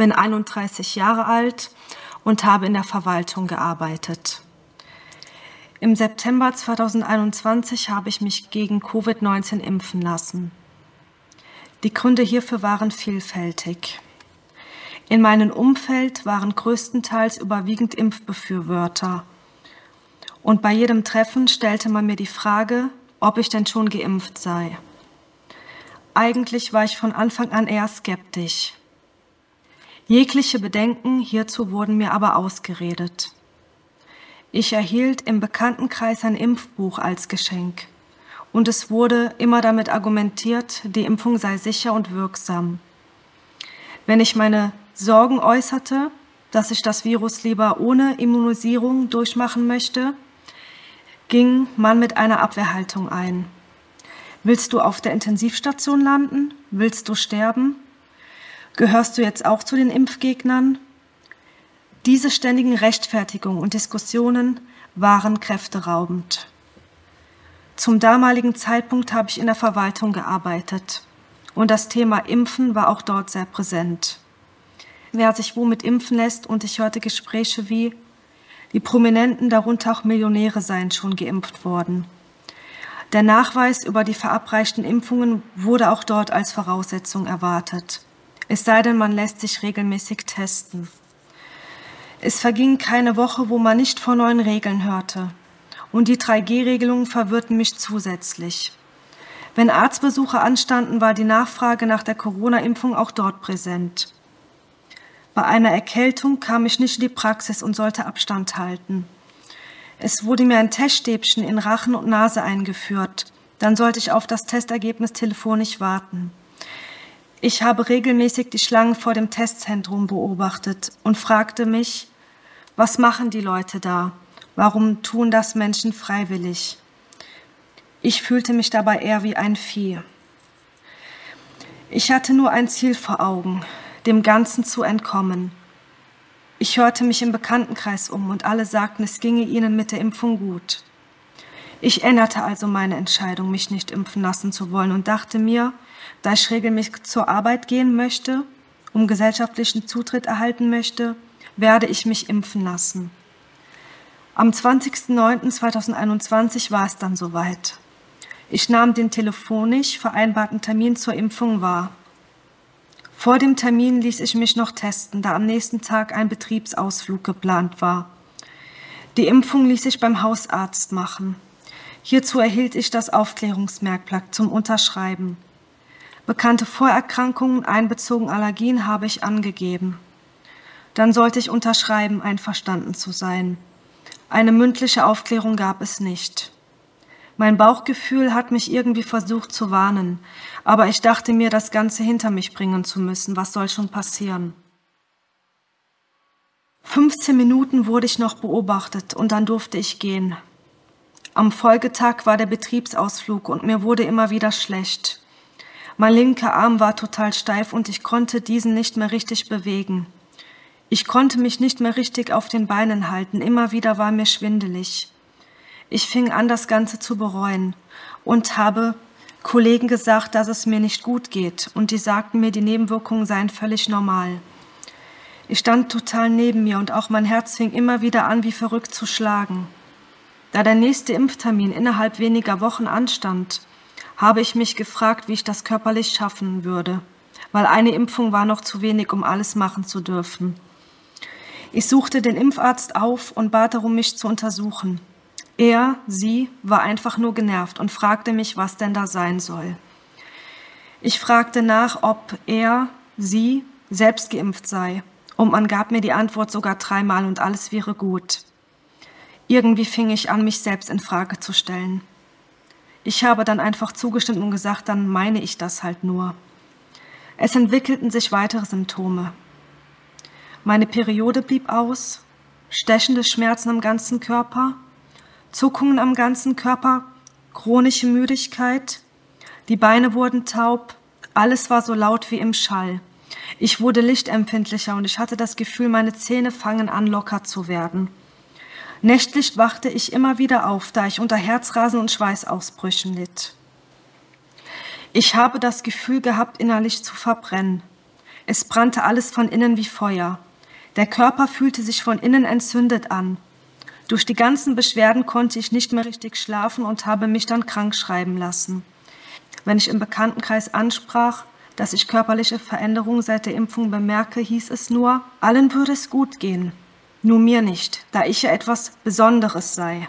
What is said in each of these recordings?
bin 31 Jahre alt und habe in der Verwaltung gearbeitet. Im September 2021 habe ich mich gegen Covid-19 impfen lassen. Die Gründe hierfür waren vielfältig. In meinem Umfeld waren größtenteils überwiegend Impfbefürworter. Und bei jedem Treffen stellte man mir die Frage, ob ich denn schon geimpft sei. Eigentlich war ich von Anfang an eher skeptisch. Jegliche Bedenken hierzu wurden mir aber ausgeredet. Ich erhielt im Bekanntenkreis ein Impfbuch als Geschenk und es wurde immer damit argumentiert, die Impfung sei sicher und wirksam. Wenn ich meine Sorgen äußerte, dass ich das Virus lieber ohne Immunisierung durchmachen möchte, ging man mit einer Abwehrhaltung ein. Willst du auf der Intensivstation landen? Willst du sterben? Gehörst du jetzt auch zu den Impfgegnern? Diese ständigen Rechtfertigungen und Diskussionen waren kräfteraubend. Zum damaligen Zeitpunkt habe ich in der Verwaltung gearbeitet und das Thema Impfen war auch dort sehr präsent. Wer sich womit impfen lässt und ich hörte Gespräche wie, die Prominenten, darunter auch Millionäre, seien schon geimpft worden. Der Nachweis über die verabreichten Impfungen wurde auch dort als Voraussetzung erwartet es sei denn, man lässt sich regelmäßig testen. Es verging keine Woche, wo man nicht von neuen Regeln hörte. Und die 3G-Regelungen verwirrten mich zusätzlich. Wenn Arztbesuche anstanden, war die Nachfrage nach der Corona-Impfung auch dort präsent. Bei einer Erkältung kam ich nicht in die Praxis und sollte Abstand halten. Es wurde mir ein Teststäbchen in Rachen und Nase eingeführt. Dann sollte ich auf das Testergebnis telefonisch warten. Ich habe regelmäßig die Schlangen vor dem Testzentrum beobachtet und fragte mich, was machen die Leute da? Warum tun das Menschen freiwillig? Ich fühlte mich dabei eher wie ein Vieh. Ich hatte nur ein Ziel vor Augen, dem Ganzen zu entkommen. Ich hörte mich im Bekanntenkreis um und alle sagten, es ginge ihnen mit der Impfung gut. Ich änderte also meine Entscheidung, mich nicht impfen lassen zu wollen und dachte mir, da ich regelmäßig zur Arbeit gehen möchte, um gesellschaftlichen Zutritt erhalten möchte, werde ich mich impfen lassen. Am 20.09.2021 war es dann soweit. Ich nahm den telefonisch vereinbarten Termin zur Impfung wahr. Vor dem Termin ließ ich mich noch testen, da am nächsten Tag ein Betriebsausflug geplant war. Die Impfung ließ ich beim Hausarzt machen. Hierzu erhielt ich das Aufklärungsmerkblatt zum Unterschreiben. Bekannte Vorerkrankungen, einbezogen Allergien, habe ich angegeben. Dann sollte ich unterschreiben, einverstanden zu sein. Eine mündliche Aufklärung gab es nicht. Mein Bauchgefühl hat mich irgendwie versucht zu warnen, aber ich dachte mir, das Ganze hinter mich bringen zu müssen. Was soll schon passieren? 15 Minuten wurde ich noch beobachtet und dann durfte ich gehen. Am Folgetag war der Betriebsausflug und mir wurde immer wieder schlecht. Mein linker Arm war total steif und ich konnte diesen nicht mehr richtig bewegen. Ich konnte mich nicht mehr richtig auf den Beinen halten, immer wieder war mir schwindelig. Ich fing an, das Ganze zu bereuen und habe Kollegen gesagt, dass es mir nicht gut geht, und die sagten mir, die Nebenwirkungen seien völlig normal. Ich stand total neben mir und auch mein Herz fing immer wieder an, wie verrückt zu schlagen. Da der nächste Impftermin innerhalb weniger Wochen anstand, habe ich mich gefragt, wie ich das körperlich schaffen würde, weil eine Impfung war noch zu wenig, um alles machen zu dürfen. Ich suchte den Impfarzt auf und bat darum, mich zu untersuchen. Er, sie, war einfach nur genervt und fragte mich, was denn da sein soll. Ich fragte nach, ob er, sie, selbst geimpft sei, und man gab mir die Antwort sogar dreimal und alles wäre gut. Irgendwie fing ich an, mich selbst in Frage zu stellen. Ich habe dann einfach zugestimmt und gesagt, dann meine ich das halt nur. Es entwickelten sich weitere Symptome. Meine Periode blieb aus, stechende Schmerzen am ganzen Körper, Zuckungen am ganzen Körper, chronische Müdigkeit, die Beine wurden taub, alles war so laut wie im Schall. Ich wurde lichtempfindlicher und ich hatte das Gefühl, meine Zähne fangen an locker zu werden. Nächtlich wachte ich immer wieder auf, da ich unter Herzrasen und Schweißausbrüchen litt. Ich habe das Gefühl gehabt, innerlich zu verbrennen. Es brannte alles von innen wie Feuer. Der Körper fühlte sich von innen entzündet an. Durch die ganzen Beschwerden konnte ich nicht mehr richtig schlafen und habe mich dann krank schreiben lassen. Wenn ich im Bekanntenkreis ansprach, dass ich körperliche Veränderungen seit der Impfung bemerke, hieß es nur, allen würde es gut gehen. Nur mir nicht, da ich ja etwas Besonderes sei.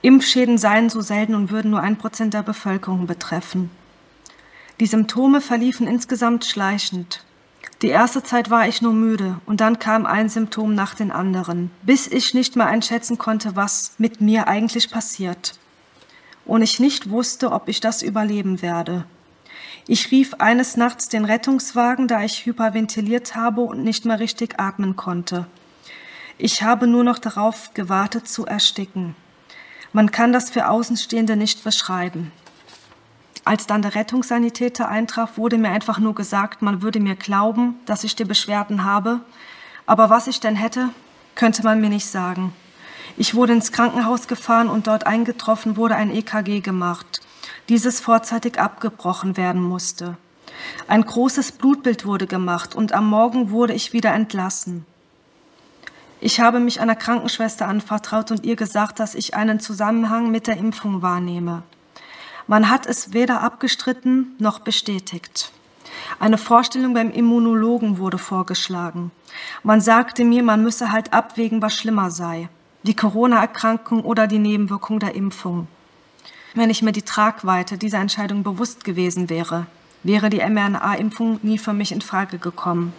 Impfschäden seien so selten und würden nur ein Prozent der Bevölkerung betreffen. Die Symptome verliefen insgesamt schleichend. Die erste Zeit war ich nur müde und dann kam ein Symptom nach den anderen, bis ich nicht mehr einschätzen konnte, was mit mir eigentlich passiert. Und ich nicht wusste, ob ich das überleben werde. Ich rief eines Nachts den Rettungswagen, da ich hyperventiliert habe und nicht mehr richtig atmen konnte. Ich habe nur noch darauf gewartet zu ersticken. Man kann das für Außenstehende nicht beschreiben. Als dann der Rettungssanitäter eintraf, wurde mir einfach nur gesagt, man würde mir glauben, dass ich die Beschwerden habe. Aber was ich denn hätte, könnte man mir nicht sagen. Ich wurde ins Krankenhaus gefahren und dort eingetroffen wurde ein EKG gemacht, dieses vorzeitig abgebrochen werden musste. Ein großes Blutbild wurde gemacht und am Morgen wurde ich wieder entlassen. Ich habe mich einer Krankenschwester anvertraut und ihr gesagt, dass ich einen Zusammenhang mit der Impfung wahrnehme. Man hat es weder abgestritten noch bestätigt. Eine Vorstellung beim Immunologen wurde vorgeschlagen. Man sagte mir, man müsse halt abwägen, was schlimmer sei. Die Corona-Erkrankung oder die Nebenwirkung der Impfung. Wenn ich mir die Tragweite dieser Entscheidung bewusst gewesen wäre, wäre die mRNA-Impfung nie für mich in Frage gekommen.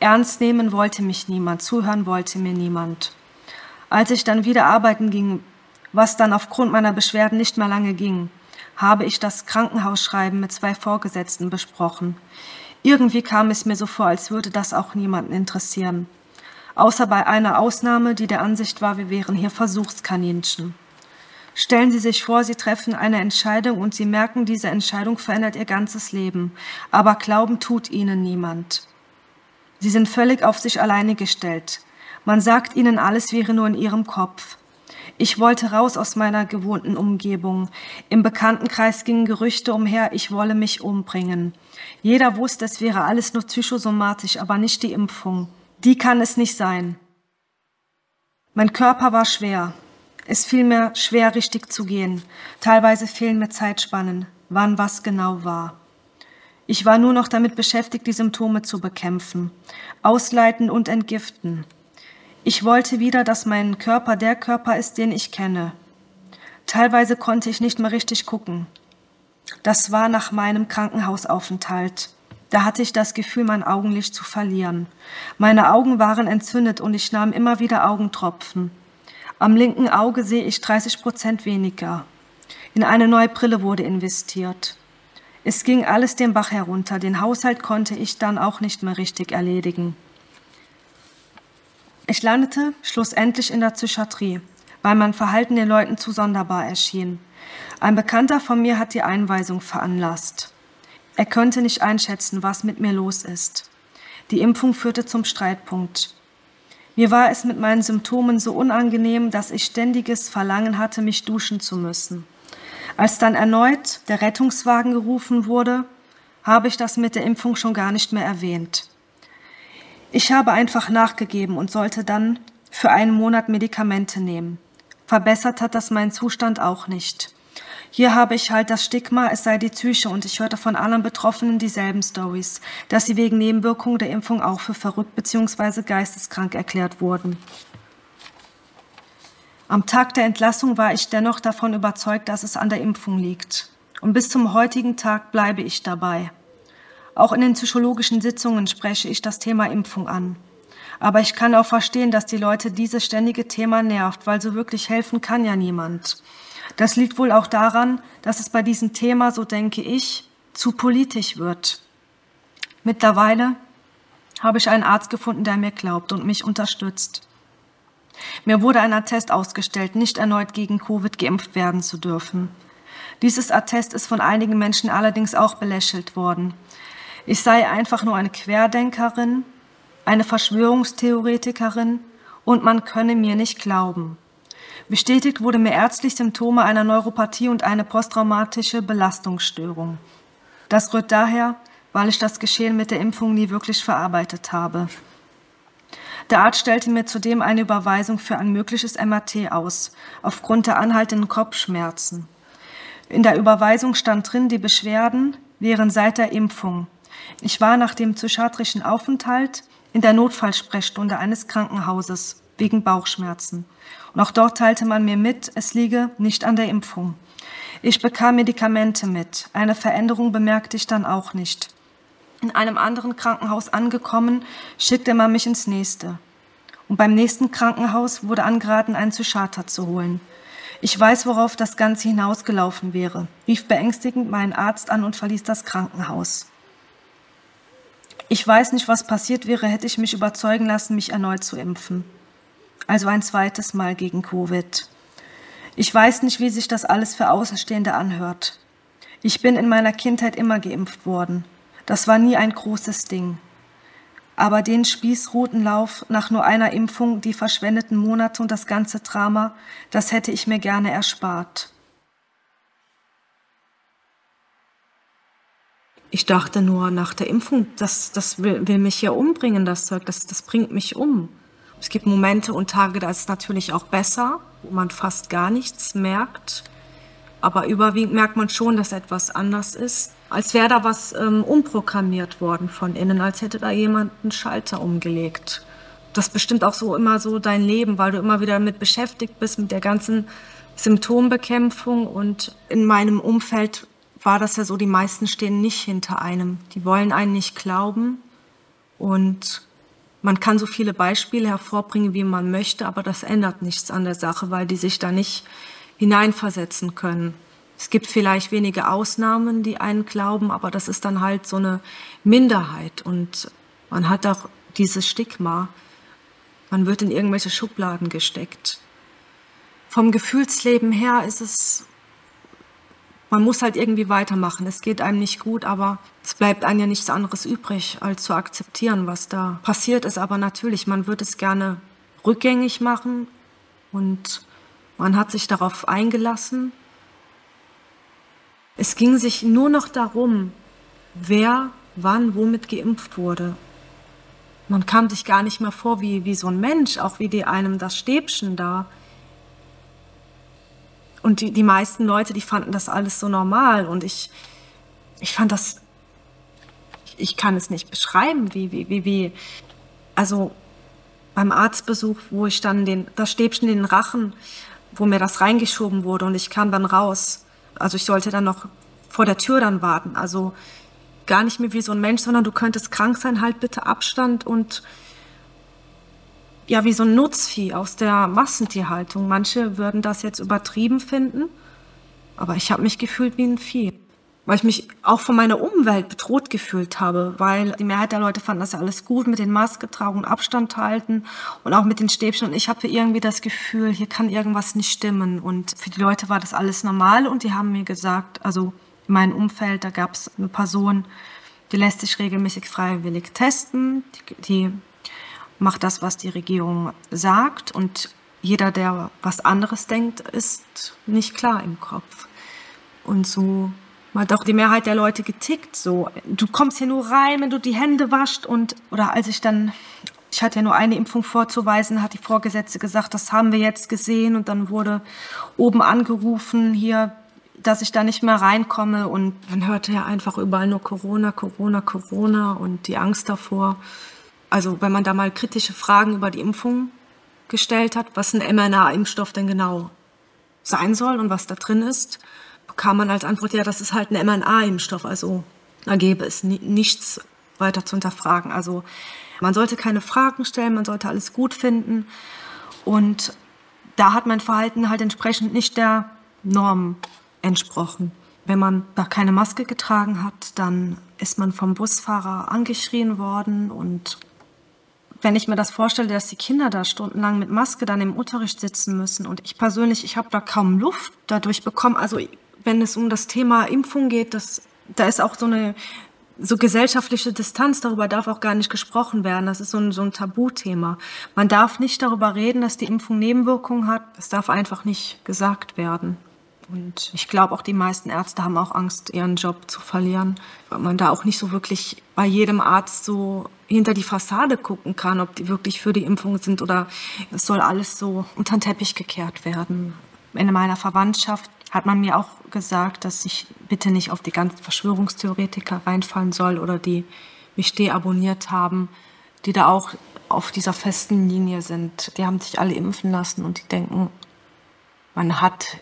Ernst nehmen wollte mich niemand, zuhören wollte mir niemand. Als ich dann wieder arbeiten ging, was dann aufgrund meiner Beschwerden nicht mehr lange ging, habe ich das Krankenhausschreiben mit zwei Vorgesetzten besprochen. Irgendwie kam es mir so vor, als würde das auch niemanden interessieren. Außer bei einer Ausnahme, die der Ansicht war, wir wären hier Versuchskaninchen. Stellen Sie sich vor, Sie treffen eine Entscheidung und Sie merken, diese Entscheidung verändert Ihr ganzes Leben. Aber Glauben tut Ihnen niemand. Sie sind völlig auf sich alleine gestellt. Man sagt Ihnen, alles wäre nur in Ihrem Kopf. Ich wollte raus aus meiner gewohnten Umgebung. Im Bekanntenkreis gingen Gerüchte umher, ich wolle mich umbringen. Jeder wusste, es wäre alles nur psychosomatisch, aber nicht die Impfung. Die kann es nicht sein. Mein Körper war schwer. Es fiel mir schwer, richtig zu gehen. Teilweise fehlen mir Zeitspannen, wann was genau war. Ich war nur noch damit beschäftigt, die Symptome zu bekämpfen, ausleiten und entgiften. Ich wollte wieder, dass mein Körper der Körper ist, den ich kenne. Teilweise konnte ich nicht mehr richtig gucken. Das war nach meinem Krankenhausaufenthalt. Da hatte ich das Gefühl, mein Augenlicht zu verlieren. Meine Augen waren entzündet und ich nahm immer wieder Augentropfen. Am linken Auge sehe ich 30 Prozent weniger. In eine neue Brille wurde investiert. Es ging alles den Bach herunter. Den Haushalt konnte ich dann auch nicht mehr richtig erledigen. Ich landete schlussendlich in der Psychiatrie, weil mein Verhalten den Leuten zu sonderbar erschien. Ein Bekannter von mir hat die Einweisung veranlasst. Er könnte nicht einschätzen, was mit mir los ist. Die Impfung führte zum Streitpunkt. Mir war es mit meinen Symptomen so unangenehm, dass ich ständiges Verlangen hatte, mich duschen zu müssen. Als dann erneut der Rettungswagen gerufen wurde, habe ich das mit der Impfung schon gar nicht mehr erwähnt. Ich habe einfach nachgegeben und sollte dann für einen Monat Medikamente nehmen. Verbessert hat das meinen Zustand auch nicht. Hier habe ich halt das Stigma, es sei die Psyche und ich hörte von allen Betroffenen dieselben Stories, dass sie wegen Nebenwirkungen der Impfung auch für verrückt bzw. geisteskrank erklärt wurden. Am Tag der Entlassung war ich dennoch davon überzeugt, dass es an der Impfung liegt. Und bis zum heutigen Tag bleibe ich dabei. Auch in den psychologischen Sitzungen spreche ich das Thema Impfung an. Aber ich kann auch verstehen, dass die Leute dieses ständige Thema nervt, weil so wirklich helfen kann ja niemand. Das liegt wohl auch daran, dass es bei diesem Thema, so denke ich, zu politisch wird. Mittlerweile habe ich einen Arzt gefunden, der mir glaubt und mich unterstützt. Mir wurde ein Attest ausgestellt, nicht erneut gegen Covid geimpft werden zu dürfen. Dieses Attest ist von einigen Menschen allerdings auch belächelt worden. Ich sei einfach nur eine Querdenkerin, eine Verschwörungstheoretikerin und man könne mir nicht glauben. Bestätigt wurde mir ärztlich Symptome einer Neuropathie und eine posttraumatische Belastungsstörung. Das rührt daher, weil ich das Geschehen mit der Impfung nie wirklich verarbeitet habe. Der Arzt stellte mir zudem eine Überweisung für ein mögliches MRT aus, aufgrund der anhaltenden Kopfschmerzen. In der Überweisung stand drin, die Beschwerden wären seit der Impfung. Ich war nach dem psychiatrischen Aufenthalt in der Notfallsprechstunde eines Krankenhauses wegen Bauchschmerzen. Und auch dort teilte man mir mit, es liege nicht an der Impfung. Ich bekam Medikamente mit. Eine Veränderung bemerkte ich dann auch nicht. In einem anderen Krankenhaus angekommen, schickte man mich ins nächste. Und beim nächsten Krankenhaus wurde angeraten, einen Psychiater zu holen. Ich weiß, worauf das Ganze hinausgelaufen wäre, rief beängstigend meinen Arzt an und verließ das Krankenhaus. Ich weiß nicht, was passiert wäre, hätte ich mich überzeugen lassen, mich erneut zu impfen. Also ein zweites Mal gegen Covid. Ich weiß nicht, wie sich das alles für Außenstehende anhört. Ich bin in meiner Kindheit immer geimpft worden. Das war nie ein großes Ding. Aber den Spießrutenlauf nach nur einer Impfung, die verschwendeten Monate und das ganze Drama, das hätte ich mir gerne erspart. Ich dachte nur nach der Impfung, das, das will, will mich ja umbringen, das Zeug, das, das bringt mich um. Es gibt Momente und Tage, da ist es natürlich auch besser, wo man fast gar nichts merkt. Aber überwiegend merkt man schon, dass etwas anders ist als wäre da was ähm, umprogrammiert worden von innen, als hätte da jemand einen Schalter umgelegt. Das bestimmt auch so immer so dein Leben, weil du immer wieder damit beschäftigt bist, mit der ganzen Symptombekämpfung. Und in meinem Umfeld war das ja so, die meisten stehen nicht hinter einem. Die wollen einen nicht glauben. Und man kann so viele Beispiele hervorbringen, wie man möchte, aber das ändert nichts an der Sache, weil die sich da nicht hineinversetzen können. Es gibt vielleicht wenige Ausnahmen, die einen glauben, aber das ist dann halt so eine Minderheit und man hat auch dieses Stigma. Man wird in irgendwelche Schubladen gesteckt. Vom Gefühlsleben her ist es, man muss halt irgendwie weitermachen. Es geht einem nicht gut, aber es bleibt einem ja nichts anderes übrig, als zu akzeptieren, was da passiert ist. Aber natürlich, man würde es gerne rückgängig machen und man hat sich darauf eingelassen es ging sich nur noch darum, wer wann womit geimpft wurde. Man kam sich gar nicht mehr vor wie, wie so ein Mensch, auch wie die einem das Stäbchen da. Und die, die meisten Leute, die fanden das alles so normal. Und ich, ich fand das, ich kann es nicht beschreiben, wie, wie, wie, wie, also beim Arztbesuch, wo ich dann den, das Stäbchen in den Rachen, wo mir das reingeschoben wurde und ich kam dann raus also ich sollte dann noch vor der Tür dann warten. Also gar nicht mehr wie so ein Mensch, sondern du könntest krank sein, halt bitte Abstand und ja, wie so ein Nutzvieh aus der Massentierhaltung. Manche würden das jetzt übertrieben finden, aber ich habe mich gefühlt wie ein Vieh weil ich mich auch von meiner Umwelt bedroht gefühlt habe, weil die Mehrheit der Leute fanden das ja alles gut mit den Maske tragen und Abstand halten und auch mit den Stäbchen. Und ich habe irgendwie das Gefühl, hier kann irgendwas nicht stimmen. Und für die Leute war das alles normal und die haben mir gesagt, also in meinem Umfeld, da gab es eine Person, die lässt sich regelmäßig freiwillig testen, die, die macht das, was die Regierung sagt und jeder, der was anderes denkt, ist nicht klar im Kopf. Und so hat auch die Mehrheit der Leute getickt. So, du kommst hier nur rein, wenn du die Hände wascht und oder als ich dann ich hatte ja nur eine Impfung vorzuweisen, hat die Vorgesetzte gesagt, das haben wir jetzt gesehen und dann wurde oben angerufen hier, dass ich da nicht mehr reinkomme und man hörte ja einfach überall nur Corona, Corona, Corona und die Angst davor. Also wenn man da mal kritische Fragen über die Impfung gestellt hat, was ein mRNA-Impfstoff denn genau sein soll und was da drin ist, bekam man als Antwort, ja, das ist halt ein mRNA-Impfstoff, also da gäbe es nichts weiter zu hinterfragen. Also man sollte keine Fragen stellen, man sollte alles gut finden und da hat mein Verhalten halt entsprechend nicht der Norm entsprochen. Wenn man da keine Maske getragen hat, dann ist man vom Busfahrer angeschrien worden und wenn ich mir das vorstelle, dass die Kinder da stundenlang mit Maske dann im Unterricht sitzen müssen und ich persönlich, ich habe da kaum Luft dadurch bekommen. Also wenn es um das Thema Impfung geht, das, da ist auch so eine so gesellschaftliche Distanz, darüber darf auch gar nicht gesprochen werden. Das ist so ein, so ein Tabuthema. Man darf nicht darüber reden, dass die Impfung Nebenwirkungen hat. Das darf einfach nicht gesagt werden. Und ich glaube, auch die meisten Ärzte haben auch Angst, ihren Job zu verlieren, weil man da auch nicht so wirklich bei jedem Arzt so hinter die Fassade gucken kann, ob die wirklich für die Impfung sind oder es soll alles so unter den Teppich gekehrt werden. In meiner Verwandtschaft hat man mir auch gesagt, dass ich bitte nicht auf die ganzen Verschwörungstheoretiker reinfallen soll oder die mich deabonniert haben, die da auch auf dieser festen Linie sind. Die haben sich alle impfen lassen und die denken, man hat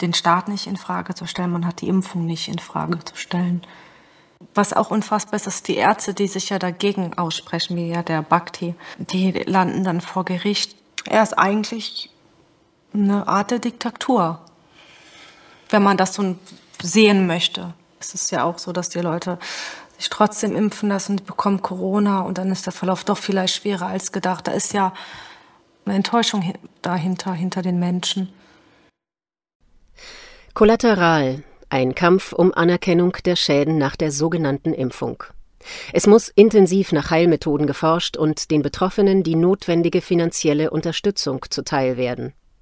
den Staat nicht in Frage zu stellen, man hat die Impfung nicht in Frage zu stellen. Was auch unfassbar ist, ist die Ärzte, die sich ja dagegen aussprechen, wie ja der Bhakti, die landen dann vor Gericht. Er ist eigentlich eine Art der Diktatur wenn man das so sehen möchte. Es ist ja auch so, dass die Leute sich trotzdem impfen lassen, bekommen Corona und dann ist der Verlauf doch vielleicht schwerer als gedacht. Da ist ja eine Enttäuschung dahinter, hinter den Menschen. Kollateral, ein Kampf um Anerkennung der Schäden nach der sogenannten Impfung. Es muss intensiv nach Heilmethoden geforscht und den Betroffenen die notwendige finanzielle Unterstützung zuteil werden.